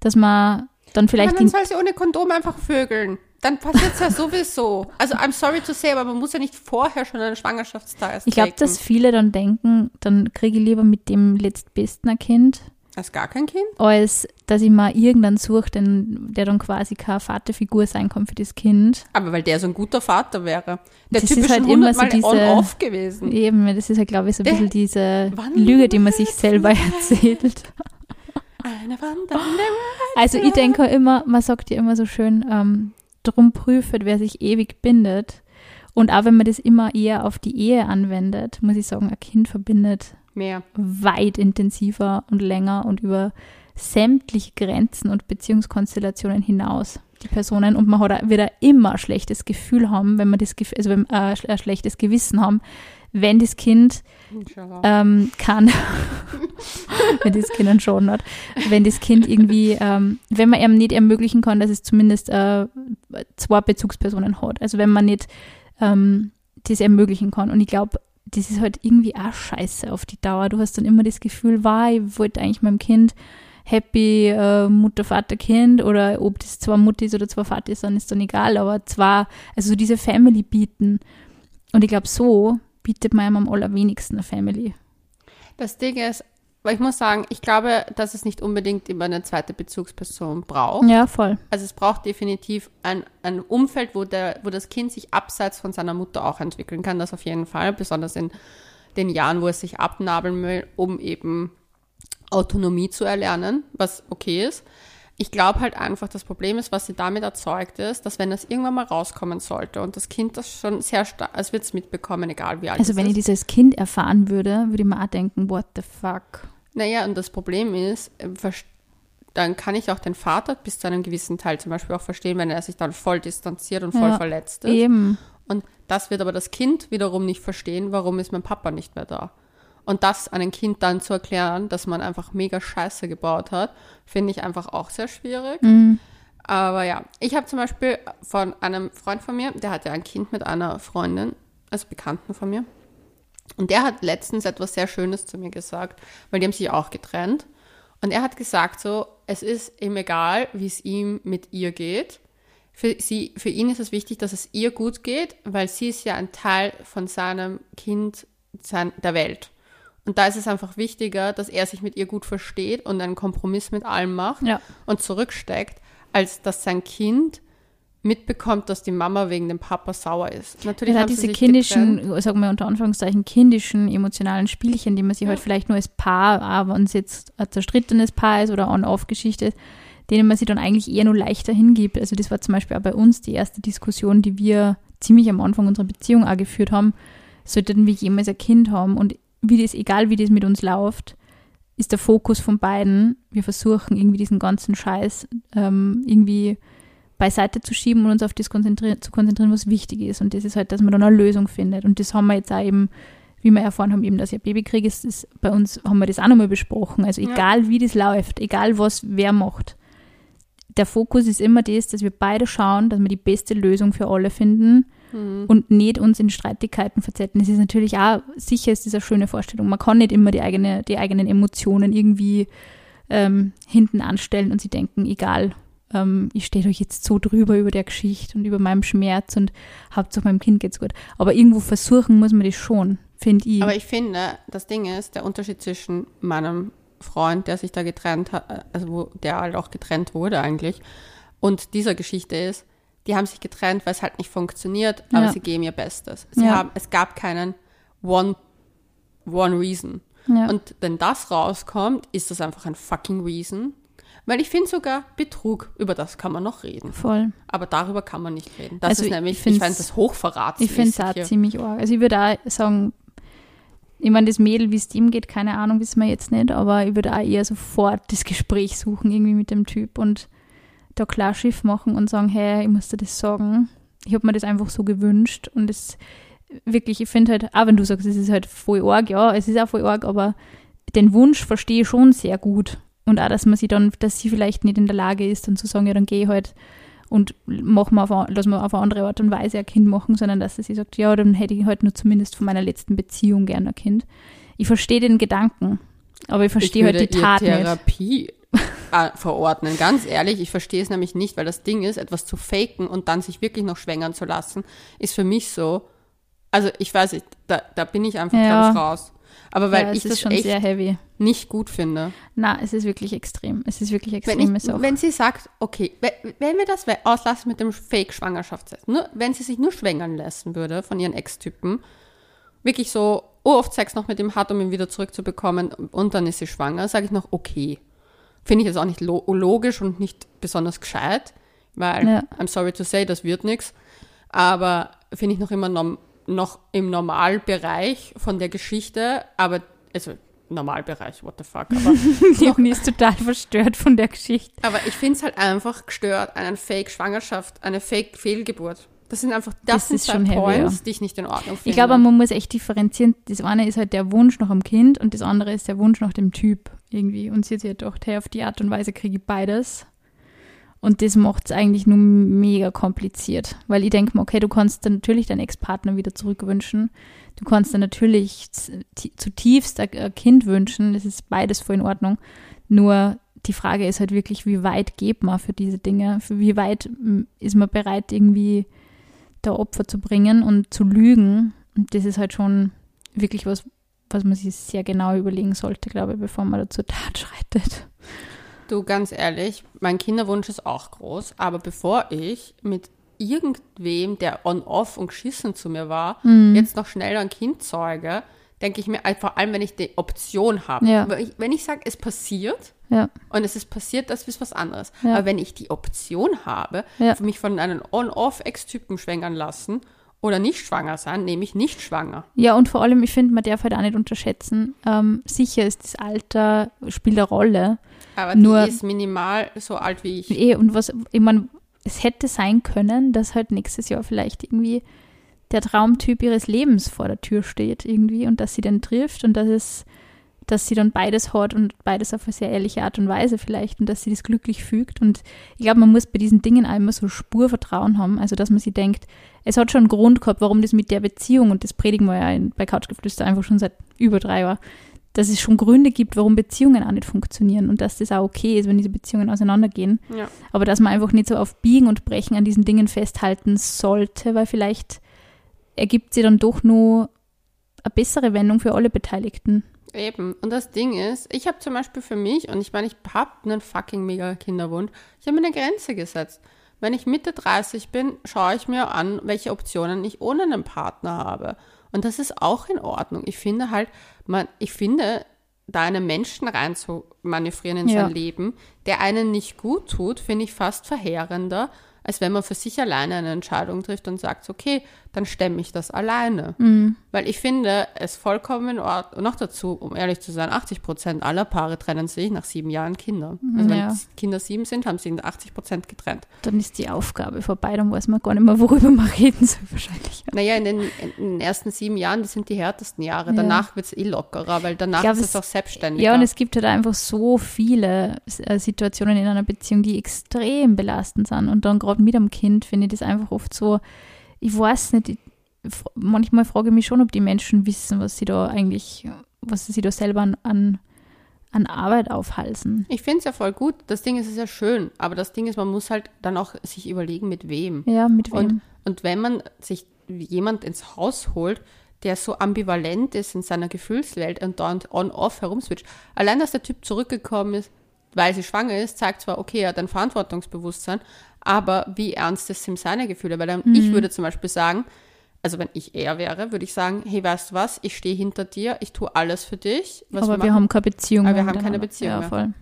Speaker 2: dass man dann vielleicht
Speaker 1: dann
Speaker 2: die,
Speaker 1: soll sie ohne Kondom einfach vögeln. Dann passiert es ja sowieso. Also, I'm sorry to say, aber man muss ja nicht vorher schon einen Schwangerschaftstest
Speaker 2: ich glaube, dass viele dann denken, dann kriege ich lieber mit dem letztbesten ein Kind,
Speaker 1: Als gar kein Kind?
Speaker 2: als dass ich mal irgendeinen suche, den, der dann quasi keine Vaterfigur sein kann für das Kind.
Speaker 1: Aber weil der so ein guter Vater wäre. Der
Speaker 2: Das
Speaker 1: Typ
Speaker 2: ist halt immer so diese-
Speaker 1: on-off gewesen.
Speaker 2: Eben, das ist ja, glaube ich, so ein
Speaker 1: Der
Speaker 2: bisschen diese Lüge, die man sich [laughs] selber erzählt.
Speaker 1: Eine.
Speaker 2: Also ich denke immer, man sagt ja immer so schön, ähm, drum prüft, wer sich ewig bindet. Und auch wenn man das immer eher auf die Ehe anwendet, muss ich sagen, ein Kind verbindet
Speaker 1: Mehr.
Speaker 2: weit intensiver und länger und über sämtliche Grenzen und Beziehungskonstellationen hinaus die Personen und man hat wird auch immer ein schlechtes Gefühl haben, wenn man das Gef- also wenn, äh, ein schlechtes Gewissen haben, wenn das Kind ähm, kann, [laughs] wenn das Kind einen Schaden hat, wenn das Kind irgendwie, ähm, wenn man ihm nicht ermöglichen kann, dass es zumindest äh, zwei Bezugspersonen hat. Also wenn man nicht ähm, das ermöglichen kann. Und ich glaube, das ist halt irgendwie auch scheiße auf die Dauer. Du hast dann immer das Gefühl, war, ich wollte eigentlich meinem Kind happy äh, Mutter, Vater, Kind oder ob das zwei Muttis oder zwei Vater ist, dann ist dann egal, aber zwar, also so diese Family bieten. Und ich glaube, so bietet man ihm am allerwenigsten eine Family.
Speaker 1: Das Ding ist, weil ich muss sagen, ich glaube, dass es nicht unbedingt immer eine zweite Bezugsperson braucht.
Speaker 2: Ja, voll.
Speaker 1: Also es braucht definitiv ein, ein Umfeld, wo, der, wo das Kind sich abseits von seiner Mutter auch entwickeln kann. Das auf jeden Fall, besonders in den Jahren, wo es sich abnabeln will, um eben Autonomie zu erlernen, was okay ist. Ich glaube halt einfach, das Problem ist, was sie damit erzeugt ist, dass wenn das irgendwann mal rauskommen sollte und das Kind das schon sehr stark, es wird es mitbekommen, egal wie alt
Speaker 2: Also wenn ich dieses Kind erfahren würde, würde ich mir auch denken, what the fuck.
Speaker 1: Naja, und das Problem ist, äh, dann kann ich auch den Vater bis zu einem gewissen Teil zum Beispiel auch verstehen, wenn er sich dann voll distanziert und voll
Speaker 2: Ja,
Speaker 1: verletzt ist.
Speaker 2: Eben.
Speaker 1: Und das wird aber das Kind wiederum nicht verstehen, warum ist mein Papa nicht mehr da. Und das einem Kind dann zu erklären, dass man einfach mega Scheiße gebaut hat, finde ich einfach auch sehr schwierig.
Speaker 2: Mhm.
Speaker 1: Aber ja, ich habe zum Beispiel von einem Freund von mir, der hatte ein Kind mit einer Freundin, also Bekannten von mir. Und der hat letztens etwas sehr Schönes zu mir gesagt, weil die haben sich auch getrennt. Und er hat gesagt so, es ist ihm egal, wie es ihm mit ihr geht. Für, sie, für ihn ist es wichtig, dass es ihr gut geht, weil sie ist ja ein Teil von seinem Kind, sein, der Welt. Und da ist es einfach wichtiger, dass er sich mit ihr gut versteht und einen Kompromiss mit allem macht
Speaker 2: Ja.
Speaker 1: und zurücksteckt, als dass sein Kind mitbekommt, dass die Mama wegen dem Papa sauer ist. Natürlich
Speaker 2: Ja,
Speaker 1: haben sie
Speaker 2: diese kindischen,
Speaker 1: getrennt.
Speaker 2: sagen wir unter Anführungszeichen, kindischen emotionalen Spielchen, die man sich
Speaker 1: Ja.
Speaker 2: halt vielleicht nur als Paar, auch wenn es jetzt ein zerstrittenes Paar ist oder On-Off-Geschichte ist, denen man sich dann eigentlich eher nur leichter hingibt. Also das war zum Beispiel auch bei uns die erste Diskussion, die wir ziemlich am Anfang unserer Beziehung auch geführt haben. Sollten wir jemals ein Kind haben und wie das, egal wie das mit uns läuft, ist der Fokus von beiden, wir versuchen irgendwie diesen ganzen Scheiß ähm, irgendwie beiseite zu schieben und uns auf das konzentrieren, zu konzentrieren, was wichtig ist. Und das ist halt, dass man dann eine Lösung findet. Und das haben wir jetzt auch eben, wie wir erfahren haben, eben, dass ich ein Baby kriege, ist, ist bei uns haben wir das auch nochmal besprochen. Also
Speaker 1: Ja.
Speaker 2: egal wie das läuft, egal was wer macht, der Fokus ist immer das, dass wir beide schauen, dass wir die beste Lösung für alle finden
Speaker 1: Mhm.
Speaker 2: und nicht uns in Streitigkeiten verzetten. Es ist natürlich auch, sicher ist eine schöne Vorstellung. Man kann nicht immer die, eigene, die eigenen Emotionen irgendwie ähm, hinten anstellen und sie denken, egal, ähm, ich stehe euch jetzt so drüber über der Geschichte und über meinem Schmerz und Hauptsache meinem Kind geht's gut. Aber irgendwo versuchen muss man das schon, finde ich.
Speaker 1: Aber ich finde, das Ding ist, der Unterschied zwischen meinem Freund, der sich da getrennt hat, also wo der halt auch getrennt wurde eigentlich, und dieser Geschichte ist, die haben sich getrennt, weil es halt nicht funktioniert, aber
Speaker 2: Ja.
Speaker 1: sie geben ihr Bestes. Sie
Speaker 2: Ja.
Speaker 1: haben, es gab keinen One, One Reason.
Speaker 2: ja.
Speaker 1: Und wenn das rauskommt, ist das einfach ein fucking Reason. Weil ich finde sogar Betrug, über das kann man noch reden.
Speaker 2: voll.
Speaker 1: Aber darüber kann man nicht reden. Das
Speaker 2: Also
Speaker 1: ist
Speaker 2: ich
Speaker 1: nämlich, ich, fände das Hochverrats.
Speaker 2: Ich finde es ziemlich arg. Also ich würde auch sagen, ich meine, das Mädel, wie es ihm geht, keine Ahnung, wissen wir jetzt nicht, aber ich würde auch eher sofort das Gespräch suchen irgendwie mit dem Typ und da klar Schiff machen und sagen, hey, ich muss dir das sagen. Ich habe mir das einfach so gewünscht und es wirklich, ich finde halt, auch wenn du sagst, es ist halt voll arg, ja, es ist auch voll arg, aber den Wunsch verstehe ich schon sehr gut. Und auch, dass man sie dann, dass sie vielleicht nicht in der Lage ist, dann zu sagen, ja, dann gehe ich halt und machen wir auf, lassen wir auf eine andere Art und Weise ein Kind machen, sondern dass sie sagt, ja, dann hätte ich halt nur zumindest von meiner letzten Beziehung gerne ein Kind. Ich verstehe den Gedanken, aber ich verstehe halt die Tat nicht.
Speaker 1: Therapie äh, [laughs] verordnen. Ganz ehrlich, ich verstehe es nämlich nicht, weil das Ding ist, etwas zu faken und dann sich wirklich noch schwängern zu lassen, ist für mich so, also ich weiß nicht, da, da bin ich einfach,
Speaker 2: Ja.
Speaker 1: ich, raus. Aber weil
Speaker 2: ja,
Speaker 1: ich das
Speaker 2: schon
Speaker 1: echt
Speaker 2: sehr heavy.
Speaker 1: nicht gut finde.
Speaker 2: Na, es ist wirklich extrem. Es ist wirklich
Speaker 1: Wenn,
Speaker 2: extrem.
Speaker 1: ich,
Speaker 2: ist auch.
Speaker 1: wenn sie sagt, okay, we- wenn wir das auslassen mit dem Fake-Schwangerschaftstest, nur, wenn sie sich nur schwängern lassen würde von ihren Ex-Typen, wirklich so oft Sex noch mit ihm hat, um ihn wieder zurückzubekommen und dann ist sie schwanger, sage ich noch, okay. Finde ich jetzt auch nicht lo logisch und nicht besonders gescheit, weil,
Speaker 2: Ja.
Speaker 1: I'm sorry to say, das wird nichts, aber finde ich noch immer norm noch im Normalbereich von der Geschichte, aber, also Normalbereich, what the fuck, aber [laughs]
Speaker 2: Die Uni ist total verstört von der Geschichte.
Speaker 1: aber ich finde es halt einfach gestört, eine Fake-Schwangerschaft, eine Fake-Fehlgeburt. Das sind einfach, das,
Speaker 2: Das
Speaker 1: sind
Speaker 2: ist
Speaker 1: zwei
Speaker 2: schon
Speaker 1: Points,
Speaker 2: ja.
Speaker 1: die ich nicht in Ordnung finde.
Speaker 2: Ich glaube, man muss echt differenzieren. Das eine ist halt der Wunsch nach einem Kind und das andere ist der Wunsch nach dem Typ irgendwie. Und sie hat sich halt gedacht, hey, auf die Art und Weise kriege ich beides. Und das macht es eigentlich nur mega kompliziert. Weil ich denke mir, okay, du kannst dann natürlich deinen Ex-Partner wieder zurückwünschen. Du kannst dann natürlich zutiefst ein Kind wünschen. Das ist beides voll in Ordnung. Nur die Frage ist halt wirklich, wie weit geht man für diese Dinge? Für wie weit mm, ist man bereit, irgendwie da Opfer zu bringen und zu lügen? Und das ist halt schon wirklich was, was man sich sehr genau überlegen sollte, glaube ich, bevor man da zur Tat [laughs] schreitet.
Speaker 1: Du, ganz ehrlich, mein Kinderwunsch ist auch groß, aber bevor ich mit irgendwem, der on-off und geschissen zu mir war,
Speaker 2: Mhm.
Speaker 1: jetzt noch schnell ein Kind zeuge, denke ich mir, äh, vor allem, wenn ich die Option habe.
Speaker 2: Ja.
Speaker 1: Wenn ich, wenn ich sage, es passiert,
Speaker 2: Ja,
Speaker 1: und es ist passiert, das ist was anderes.
Speaker 2: Ja.
Speaker 1: Aber wenn ich die Option habe,
Speaker 2: Ja.
Speaker 1: mich von einem On-Off-Ex-Typen schwängern lassen oder nicht schwanger sein, nehme ich nicht schwanger.
Speaker 2: Ja, und vor allem, ich finde, man darf halt auch nicht unterschätzen. Ähm, sicher ist das Alter, spielt eine Rolle.
Speaker 1: Aber
Speaker 2: Nur-
Speaker 1: die ist minimal so alt wie ich.
Speaker 2: Eh, und was, ich meine, es hätte sein können, dass halt nächstes Jahr vielleicht irgendwie der Traumtyp ihres Lebens vor der Tür steht irgendwie und dass sie den trifft und dass es, dass sie dann beides hat und beides auf eine sehr ehrliche Art und Weise vielleicht und dass sie das glücklich fügt. Und ich glaube, man muss bei diesen Dingen auch immer so Spurvertrauen haben, also dass man sich denkt, es hat schon einen Grund gehabt, warum das mit der Beziehung, und das predigen wir ja bei Couchgeflüster einfach schon seit über drei Jahren, dass es schon Gründe gibt, warum Beziehungen auch nicht funktionieren und dass das auch okay ist, wenn diese Beziehungen auseinandergehen.
Speaker 1: Ja.
Speaker 2: Aber dass man einfach nicht so auf Biegen und Brechen an diesen Dingen festhalten sollte, weil vielleicht ergibt sie dann doch nur eine bessere Wendung für alle Beteiligten.
Speaker 1: Eben. Und das Ding ist, ich habe zum Beispiel für mich, und ich meine, ich habe einen fucking mega Kinderwunsch, ich habe mir eine Grenze gesetzt. Wenn ich Mitte 30 bin, schaue ich mir an, welche Optionen ich ohne einen Partner habe. Und das ist auch in Ordnung. Ich finde halt, man, ich finde, da einen Menschen rein zu manövrieren in
Speaker 2: Ja.
Speaker 1: sein Leben, der einen nicht gut tut, finde ich fast verheerender, als wenn man für sich alleine eine Entscheidung trifft und sagt, okay, dann stemme ich das alleine.
Speaker 2: Mhm.
Speaker 1: Weil ich finde es vollkommen in Ordnung. Noch dazu, um ehrlich zu sein, 80 Prozent aller Paare trennen sich nach sieben Jahren Kinder. Also wenn
Speaker 2: Ja.
Speaker 1: die Kinder sieben sind, haben sie in 80 Prozent getrennt.
Speaker 2: Dann ist die Aufgabe vorbei, dann weiß man gar nicht mehr, worüber man reden soll wahrscheinlich.
Speaker 1: Naja, in den, in den ersten sieben Jahren, das sind die härtesten Jahre.
Speaker 2: Ja.
Speaker 1: Danach wird es eh lockerer, weil danach
Speaker 2: glaub,
Speaker 1: ist es
Speaker 2: es-
Speaker 1: auch selbstständiger.
Speaker 2: Ja, und es gibt halt einfach so viele äh, Situationen in einer Beziehung, die extrem belastend sind. Und dann gerade mit einem Kind finde ich das einfach oft so, ich weiß nicht, ich, manchmal frage ich mich schon, ob die Menschen wissen, was sie da eigentlich, was sie da selber an, an, an Arbeit aufhalsen.
Speaker 1: Ich finde es ja voll gut. Das Ding ist, es ist ja schön. Aber das Ding ist, man muss halt dann auch sich überlegen, mit wem.
Speaker 2: Ja, mit wem?
Speaker 1: Und, und wenn man sich jemand ins Haus holt, der so ambivalent ist in seiner Gefühlswelt und dann on-off herumswitcht, allein, dass der Typ zurückgekommen ist, weil sie schwanger ist, zeigt zwar, okay, er hat ein Verantwortungsbewusstsein, aber wie ernst ist ihm seine Gefühle? Weil dann, ich würde zum Beispiel sagen, also wenn ich er wäre, würde ich sagen, hey, weißt du was, ich stehe hinter dir, ich tue alles für dich.
Speaker 2: Aber wir
Speaker 1: machen.
Speaker 2: haben keine Beziehung.
Speaker 1: Aber wir haben keine. Beziehung
Speaker 2: Ja,
Speaker 1: mehr.
Speaker 2: voll.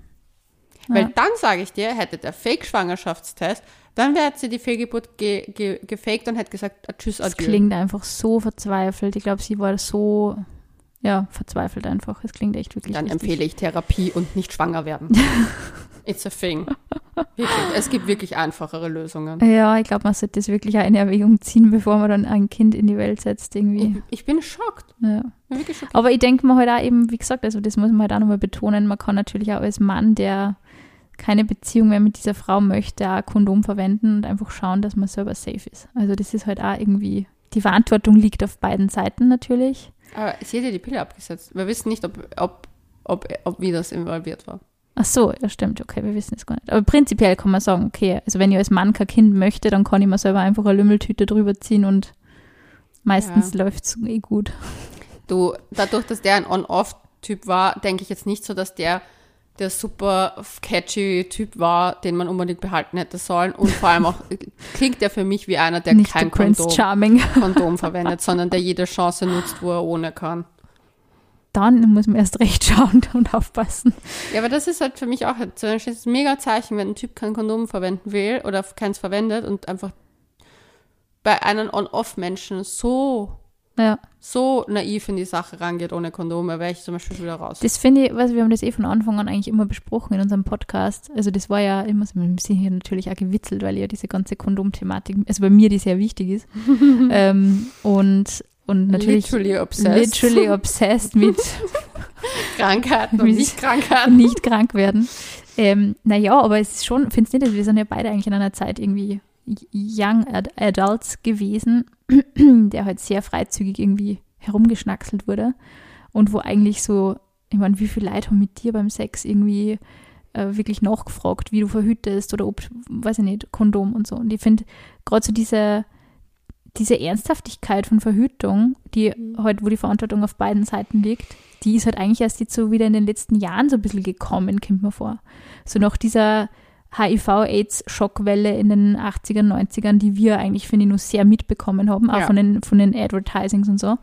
Speaker 1: Weil
Speaker 2: Ja.
Speaker 1: dann sage ich dir, hätte der Fake-Schwangerschaftstest, dann wäre sie die Fehlgeburt ge ge gefaked und hätte gesagt, ah, tschüss,
Speaker 2: Es
Speaker 1: adieu.
Speaker 2: klingt einfach so verzweifelt. Ich glaube, sie war so, ja, verzweifelt einfach. Es klingt echt wirklich
Speaker 1: Dann
Speaker 2: richtig.
Speaker 1: empfehle ich Therapie und nicht schwanger werden. [laughs] [laughs] It's a thing. Wirklich. Es gibt wirklich einfachere Lösungen.
Speaker 2: Ja, ich glaube, man sollte das wirklich auch in Erwägung ziehen, bevor man dann ein Kind in die Welt setzt, irgendwie.
Speaker 1: Ich, ich bin schockt.
Speaker 2: Ja.
Speaker 1: Bin wirklich schockt.
Speaker 2: Aber ich denke mir halt auch eben, wie gesagt, also das muss man halt auch nochmal betonen, man kann natürlich auch als Mann, der keine Beziehung mehr mit dieser Frau möchte, auch Kondom verwenden und einfach schauen, dass man selber safe ist. Also das ist halt auch irgendwie, die Verantwortung liegt auf beiden Seiten natürlich.
Speaker 1: Aber sie hat ja die Pille abgesetzt. Wir wissen nicht, ob, ob, ob, ob wie das involviert war.
Speaker 2: Ach so, ja stimmt, okay, wir wissen es gar nicht. Aber prinzipiell kann man sagen, okay, also wenn ich als Mann kein Kind möchte, dann kann ich mir selber einfach eine Lümmeltüte drüber ziehen und meistens läuft es eh gut.
Speaker 1: Du, dadurch, dass der ein On-Off-Typ war, denke ich jetzt nicht so, dass der der super catchy Typ war, den man unbedingt behalten hätte sollen. Und vor allem auch [laughs] klingt der für mich wie einer, der
Speaker 2: Nicht
Speaker 1: kein Kondom,
Speaker 2: Charming.
Speaker 1: Kondom verwendet, sondern der jede Chance nutzt, wo er ohne kann.
Speaker 2: Dann muss man erst recht [laughs] schauen und aufpassen.
Speaker 1: Ja, aber das ist halt für mich auch zum Beispiel ein mega Zeichen, wenn ein Typ kein Kondom verwenden will oder keins verwendet und einfach bei einem On-Off-Menschen so,
Speaker 2: Ja.
Speaker 1: so naiv in die Sache rangeht ohne Kondome, wäre ich zum Beispiel wieder raus.
Speaker 2: Das finde ich, also wir haben das eh von Anfang an eigentlich immer besprochen in unserem Podcast. Also das war ja immer so, wir sind hier natürlich auch gewitzelt, weil ja diese ganze Kondomthematik, also bei mir die sehr wichtig ist. [laughs] ähm, und, und natürlich
Speaker 1: Literally obsessed.
Speaker 2: literally obsessed mit [laughs]
Speaker 1: Krankheiten und
Speaker 2: Wie-
Speaker 1: nicht Krankheiten.
Speaker 2: nicht krank werden. Ähm, naja, aber es ist schon, findest du nicht, wir sind ja beide eigentlich in einer Zeit irgendwie Young Ad Adults gewesen, [clears throat] der halt sehr freizügig irgendwie herumgeschnackselt wurde und wo eigentlich so, ich meine, wie viele Leute haben mit dir beim Sex irgendwie äh, wirklich nachgefragt, wie du verhütest oder ob, weiß ich nicht, Kondom und so. Und ich finde gerade so diese, diese Ernsthaftigkeit von Verhütung, die halt, wo die Verantwortung auf beiden Seiten liegt, die ist halt eigentlich erst jetzt so wieder in den letzten Jahren so ein bisschen gekommen, kommt mir vor. So nach dieser HIV-Aids-Schockwelle in den 80ern, 90ern, die wir eigentlich, finde ich, nur sehr mitbekommen haben, auch
Speaker 1: Ja.
Speaker 2: von, den, von den Advertisings und so.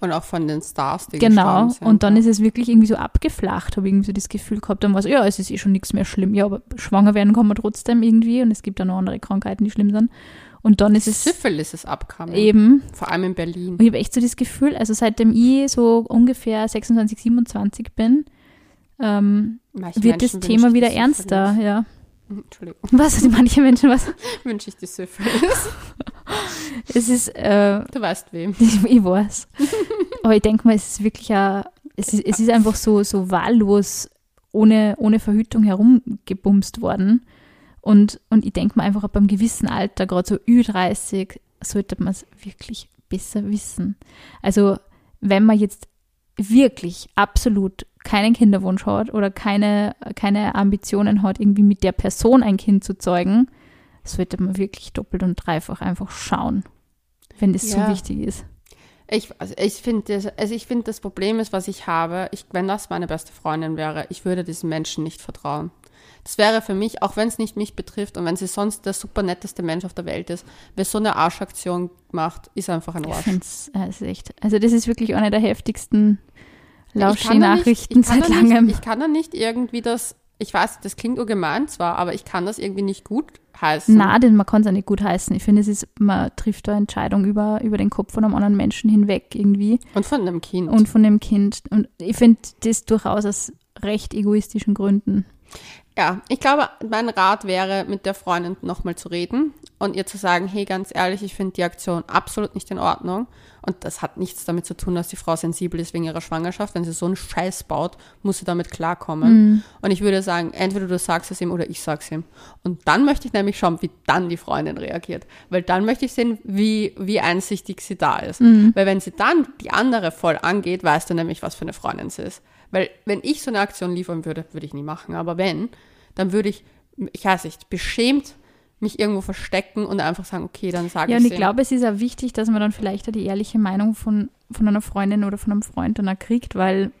Speaker 1: Und auch von den Stars, die
Speaker 2: Genau.
Speaker 1: sind.
Speaker 2: Und dann ist es wirklich irgendwie so abgeflacht, habe ich irgendwie so das Gefühl gehabt. Dann war so, ja, es ist eh schon nichts mehr schlimm. Ja, aber schwanger werden kann man trotzdem irgendwie und es gibt auch noch andere Krankheiten, die schlimm sind. Und dann ist es
Speaker 1: Syphilis ist abgekommen.
Speaker 2: eben,
Speaker 1: Vor allem in Berlin.
Speaker 2: und ich habe echt so das Gefühl, also seitdem ich so ungefähr 26, 27 bin, ähm, wird das
Speaker 1: Menschen
Speaker 2: Thema
Speaker 1: wünschen
Speaker 2: wieder ernster, ja. [laughs]
Speaker 1: Entschuldigung,
Speaker 2: Was, also manche Menschen, was? [laughs]
Speaker 1: wünsche ich die Syphilis. [laughs]
Speaker 2: Es ist, äh,
Speaker 1: Du weißt wem.
Speaker 2: ich, ich weiß. Aber ich denke mal, es ist wirklich ein, es ist, es ist einfach so, so wahllos ohne, ohne Verhütung herumgebumst worden. Und, und ich denke mal einfach, ab einem gewissen Alter, gerade so Ü30, sollte man es wirklich besser wissen. Also, wenn man jetzt wirklich absolut keinen Kinderwunsch hat oder keine, keine Ambitionen hat, irgendwie mit der Person ein Kind zu zeugen, sollte man wirklich doppelt und dreifach einfach schauen, wenn das
Speaker 1: Ja.
Speaker 2: so wichtig ist.
Speaker 1: Ich, also ich finde, das, also ich finde, das Problem ist, was ich habe, ich, wenn das meine beste Freundin wäre, ich würde diesen Menschen nicht vertrauen. Das wäre für mich, auch wenn es nicht mich betrifft und wenn sie sonst der super netteste Mensch auf der Welt ist, wer so eine Arschaktion macht, ist einfach ein
Speaker 2: Ich
Speaker 1: Arsch.
Speaker 2: finde es ist echt. Also, das ist wirklich eine der heftigsten
Speaker 1: Ich kann da nicht-
Speaker 2: seit
Speaker 1: da nicht-
Speaker 2: langem.
Speaker 1: Ich kann da nicht irgendwie das, ich weiß, das klingt urgemein zwar, aber ich kann das irgendwie nicht gut heißen.
Speaker 2: Na, denn man kann es ja nicht gut heißen. Ich finde, es ist, man trifft da Entscheidung über, über den Kopf von einem anderen Menschen hinweg irgendwie
Speaker 1: Und von einem Kind.
Speaker 2: und von dem Kind. Und ich finde das durchaus aus recht egoistischen Gründen.
Speaker 1: Ja, ich glaube, mein Rat wäre, mit der Freundin nochmal zu reden und ihr zu sagen, hey, ganz ehrlich, ich finde die Aktion absolut nicht in Ordnung. Und das hat nichts damit zu tun, dass die Frau sensibel ist wegen ihrer Schwangerschaft. Wenn sie so einen Scheiß baut, muss sie damit klarkommen. Und ich würde sagen, entweder du sagst es ihm oder ich sag's ihm. Und dann möchte ich nämlich schauen, wie dann die Freundin reagiert. Weil dann möchte ich sehen, wie, wie einsichtig sie da ist. Weil wenn sie dann die andere voll angeht, weißt du nämlich, was für eine Freundin sie ist. Weil wenn ich so eine Aktion liefern würde, würde ich nie machen. Aber wenn, dann würde ich, ich weiß nicht, beschämt mich irgendwo verstecken und einfach sagen, okay, dann sage
Speaker 2: Ja,
Speaker 1: ich
Speaker 2: und ich glaube, es ist auch wichtig, dass man dann vielleicht auch die ehrliche Meinung von, von einer Freundin oder von einem Freund dann auch kriegt, weil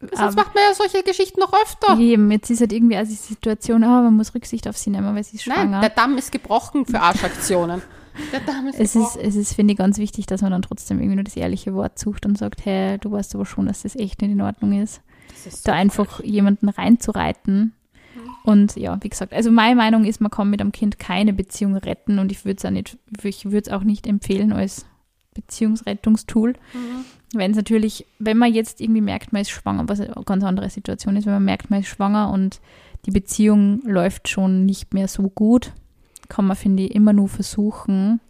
Speaker 1: Sonst
Speaker 2: aber-
Speaker 1: macht man ja solche Geschichten noch öfter.
Speaker 2: eben, jetzt ist halt irgendwie also die Situation, ah, man muss Rücksicht auf sie nehmen, weil sie ist
Speaker 1: Nein,
Speaker 2: schwanger.
Speaker 1: der Damm ist gebrochen für Arschaktionen. der Damm ist
Speaker 2: es ist,
Speaker 1: gebrochen.
Speaker 2: es ist, finde ich, ganz wichtig, dass man dann trotzdem irgendwie nur das ehrliche Wort sucht und sagt, hey, du weißt aber schon, dass das echt nicht in Ordnung ist. Da
Speaker 1: so
Speaker 2: einfach jemanden reinzureiten. Und ja, wie gesagt, also meine Meinung ist, man kann mit einem Kind keine Beziehung retten und ich würde es auch nicht, auch empfehlen als Beziehungsrettungstool.
Speaker 1: Mhm.
Speaker 2: Wenn es natürlich, wenn man jetzt irgendwie merkt, man ist schwanger, was eine ganz andere Situation ist, wenn man merkt, man ist schwanger und die Beziehung läuft schon nicht mehr so gut, kann man, finde ich, immer nur versuchen,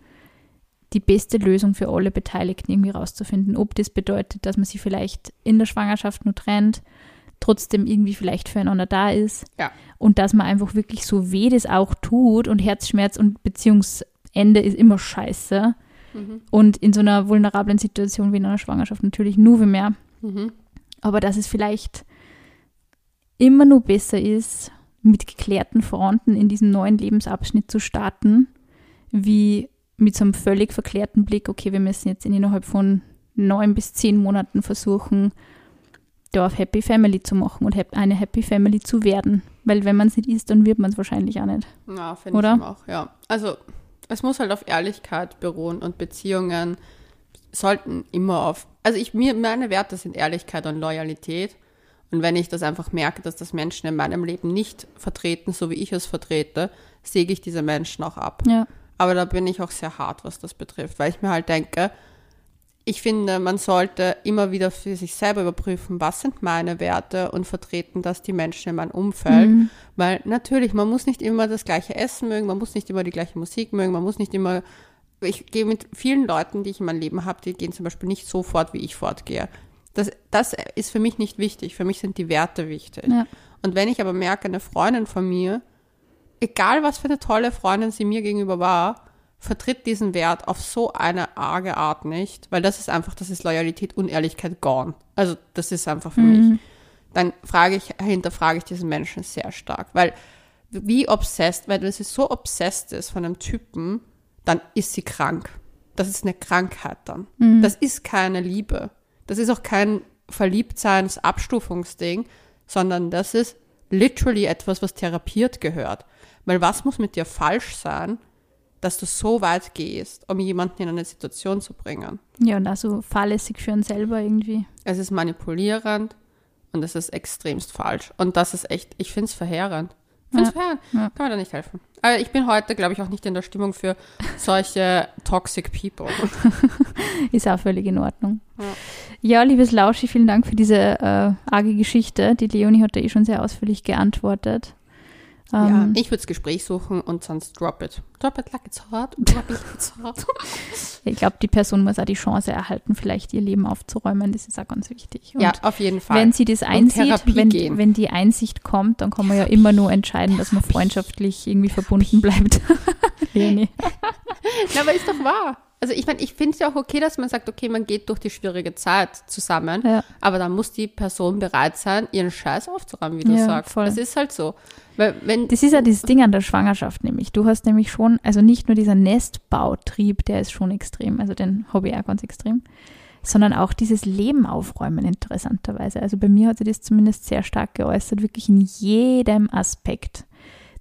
Speaker 2: die beste Lösung für alle Beteiligten irgendwie rauszufinden. Ob das bedeutet, dass man sich vielleicht in der Schwangerschaft nur trennt, trotzdem irgendwie vielleicht füreinander da ist.
Speaker 1: Ja.
Speaker 2: Und dass man einfach wirklich so weh das auch tut und Herzschmerz und Beziehungsende ist immer scheiße.
Speaker 1: Mhm.
Speaker 2: Und in so einer vulnerablen Situation wie in einer Schwangerschaft natürlich nur viel mehr.
Speaker 1: Mhm.
Speaker 2: Aber dass es vielleicht immer nur besser ist, mit geklärten Fronten in diesen neuen Lebensabschnitt zu starten, wie mit so einem völlig verklärten Blick, okay, wir müssen jetzt innerhalb von neun bis zehn Monaten versuchen, auf Happy Family zu machen und eine Happy Family zu werden. Weil wenn man es nicht ist, dann wird man es wahrscheinlich auch nicht.
Speaker 1: Ja, finde ich auch, ja. Also, es muss halt auf Ehrlichkeit beruhen und Beziehungen sollten immer auf. Also, ich, mir, meine Werte sind Ehrlichkeit und Loyalität. Und wenn ich das einfach merke, dass das Menschen in meinem Leben nicht vertreten, so wie ich es vertrete, säge ich diese Menschen auch ab.
Speaker 2: Ja.
Speaker 1: Aber da bin ich auch sehr hart, was das betrifft, weil ich mir halt denke, ich finde, man sollte immer wieder für sich selber überprüfen, was sind meine Werte und vertreten das die Menschen in meinem Umfeld.
Speaker 2: Mhm.
Speaker 1: Weil natürlich, man muss nicht immer das gleiche Essen mögen, man muss nicht immer die gleiche Musik mögen, man muss nicht immer. Ich gehe mit vielen Leuten, die ich in meinem Leben habe, die gehen zum Beispiel nicht so fort, wie ich fortgehe. Das, das ist für mich nicht wichtig. Für mich sind die Werte wichtig.
Speaker 2: Ja.
Speaker 1: Und wenn ich aber merke, eine Freundin von mir, egal was für eine tolle Freundin sie mir gegenüber war, vertritt diesen Wert auf so eine arge Art nicht, weil das ist einfach, das ist Loyalität und Ehrlichkeit gone. Also das ist einfach für mich. Dann frage ich, hinterfrage ich diesen Menschen sehr stark, weil wie obsessed, weil wenn sie so obsessed ist von einem Typen, dann ist sie krank. Das ist eine Krankheit dann. Das ist keine Liebe. Das ist auch kein Verliebtseins Abstufungsding, sondern das ist literally etwas, was therapiert gehört. Weil was muss mit dir falsch sein, dass du so weit gehst, um jemanden in eine Situation zu bringen?
Speaker 2: Ja, und also fahrlässig für einen selber irgendwie.
Speaker 1: Es ist manipulierend und es ist extremst falsch. Und das ist echt, ich finde es verheerend. Ich finde es
Speaker 2: Ja.
Speaker 1: verheerend.
Speaker 2: Ja.
Speaker 1: Kann mir da nicht helfen. Aber ich bin heute, glaube ich, auch nicht in der Stimmung für solche [laughs] toxic people. [laughs]
Speaker 2: Ist auch völlig in Ordnung.
Speaker 1: Ja.
Speaker 2: Ja, liebes Lauschi, vielen Dank für diese äh, arge Geschichte. Die Leonie hat da eh schon sehr ausführlich geantwortet.
Speaker 1: Ja,
Speaker 2: Ähm,
Speaker 1: ich würde das Gespräch suchen und sonst drop it. Drop it like it's hot. [laughs] Drop it like it's hot.
Speaker 2: ich glaube, die Person muss auch die Chance erhalten, vielleicht ihr Leben aufzuräumen. Das ist auch ganz wichtig. Und
Speaker 1: ja, auf jeden Fall.
Speaker 2: wenn sie das einsieht,
Speaker 1: Therapie
Speaker 2: wenn, wenn die Einsicht kommt, dann kann man ja immer nur entscheiden, dass man freundschaftlich irgendwie verbunden bleibt. [laughs] Leonie. [laughs]
Speaker 1: Na, aber ist doch wahr. Also ich meine, ich finde es ja auch okay, dass man sagt, okay, man geht durch die schwierige Zeit zusammen,
Speaker 2: Ja.
Speaker 1: aber dann muss die Person bereit sein, ihren Scheiß aufzuräumen, wie du
Speaker 2: Ja,
Speaker 1: sagst.
Speaker 2: voll.
Speaker 1: Das ist halt so. Weil wenn
Speaker 2: Das ist ja das Ding an der Schwangerschaft nämlich. Du hast nämlich schon, also nicht nur dieser Nestbautrieb, der ist schon extrem, also den ich auch ganz extrem. sondern auch dieses Leben aufräumen, interessanterweise. Also bei mir hat sich das zumindest sehr stark geäußert, wirklich in jedem Aspekt.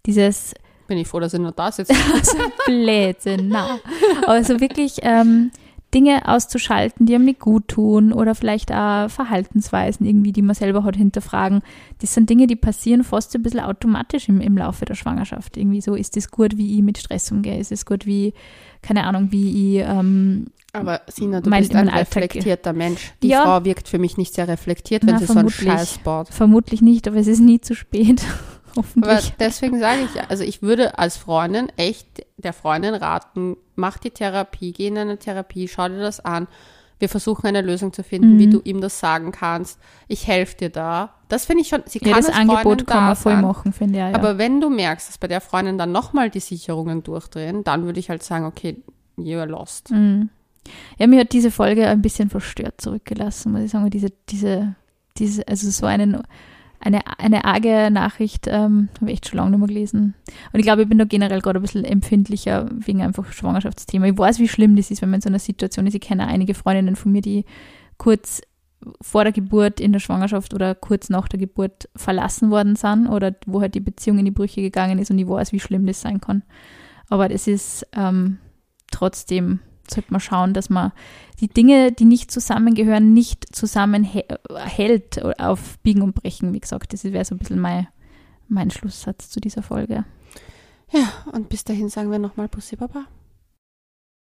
Speaker 2: Dieses
Speaker 1: Bin ich froh, dass ich nur da sitze. [laughs]
Speaker 2: also Blödsinn, na. Also wirklich ähm, Dinge auszuschalten, die einem nicht gut tun oder vielleicht auch Verhaltensweisen irgendwie, die man selber hat, hinterfragen. Das sind Dinge, die passieren fast ein bisschen automatisch im, im Laufe der Schwangerschaft. Irgendwie so, ist es gut, wie ich mit Stress umgehe? Ist es gut, wie, keine Ahnung, wie ich ähm,
Speaker 1: Aber Sina, du
Speaker 2: Mein-
Speaker 1: bist ein
Speaker 2: mein Alltag-
Speaker 1: reflektierter Mensch. Die
Speaker 2: Ja.
Speaker 1: Frau wirkt für mich nicht sehr reflektiert, wenn
Speaker 2: Na,
Speaker 1: sie so einen. Scheiß baut.
Speaker 2: vermutlich nicht, aber es ist nie zu spät.
Speaker 1: Aber
Speaker 2: Hoffentlich.
Speaker 1: deswegen sage ich, ja, also ich würde als Freundin echt der Freundin raten, mach die Therapie, geh in eine Therapie, schau dir das an. Wir versuchen eine Lösung zu finden,
Speaker 2: Mhm.
Speaker 1: wie du ihm das sagen kannst. Ich helfe dir da. Das finde ich schon, sie kann
Speaker 2: Ja, das
Speaker 1: als Freundin
Speaker 2: Angebot kann man voll machen, finde ich. Ja, ja.
Speaker 1: Aber wenn du merkst, dass bei der Freundin dann nochmal die Sicherungen durchdrehen, dann würde ich halt sagen, okay, you're lost.
Speaker 2: Mhm. Ja, mir hat diese Folge ein bisschen verstört zurückgelassen, muss ich sagen. Diese, diese, diese, also so einen, eine, eine arge Nachricht ähm, habe ich echt schon lange nicht mehr gelesen. Und ich glaube, ich bin da generell gerade ein bisschen empfindlicher wegen einfach Schwangerschaftsthema. Ich weiß, wie schlimm das ist, wenn man in so einer Situation ist. Ich kenne einige Freundinnen von mir, die kurz vor der Geburt in der Schwangerschaft oder kurz nach der Geburt verlassen worden sind oder wo halt die Beziehung in die Brüche gegangen ist und ich weiß, wie schlimm das sein kann. Aber das ist ähm, trotzdem, sollte man schauen, dass man die Dinge, die nicht zusammengehören, nicht zusammenhält auf Biegen und Brechen. Wie gesagt, das wäre so ein bisschen mein, mein Schlusssatz zu dieser Folge.
Speaker 1: Ja, und bis dahin sagen wir nochmal Pussy Baba.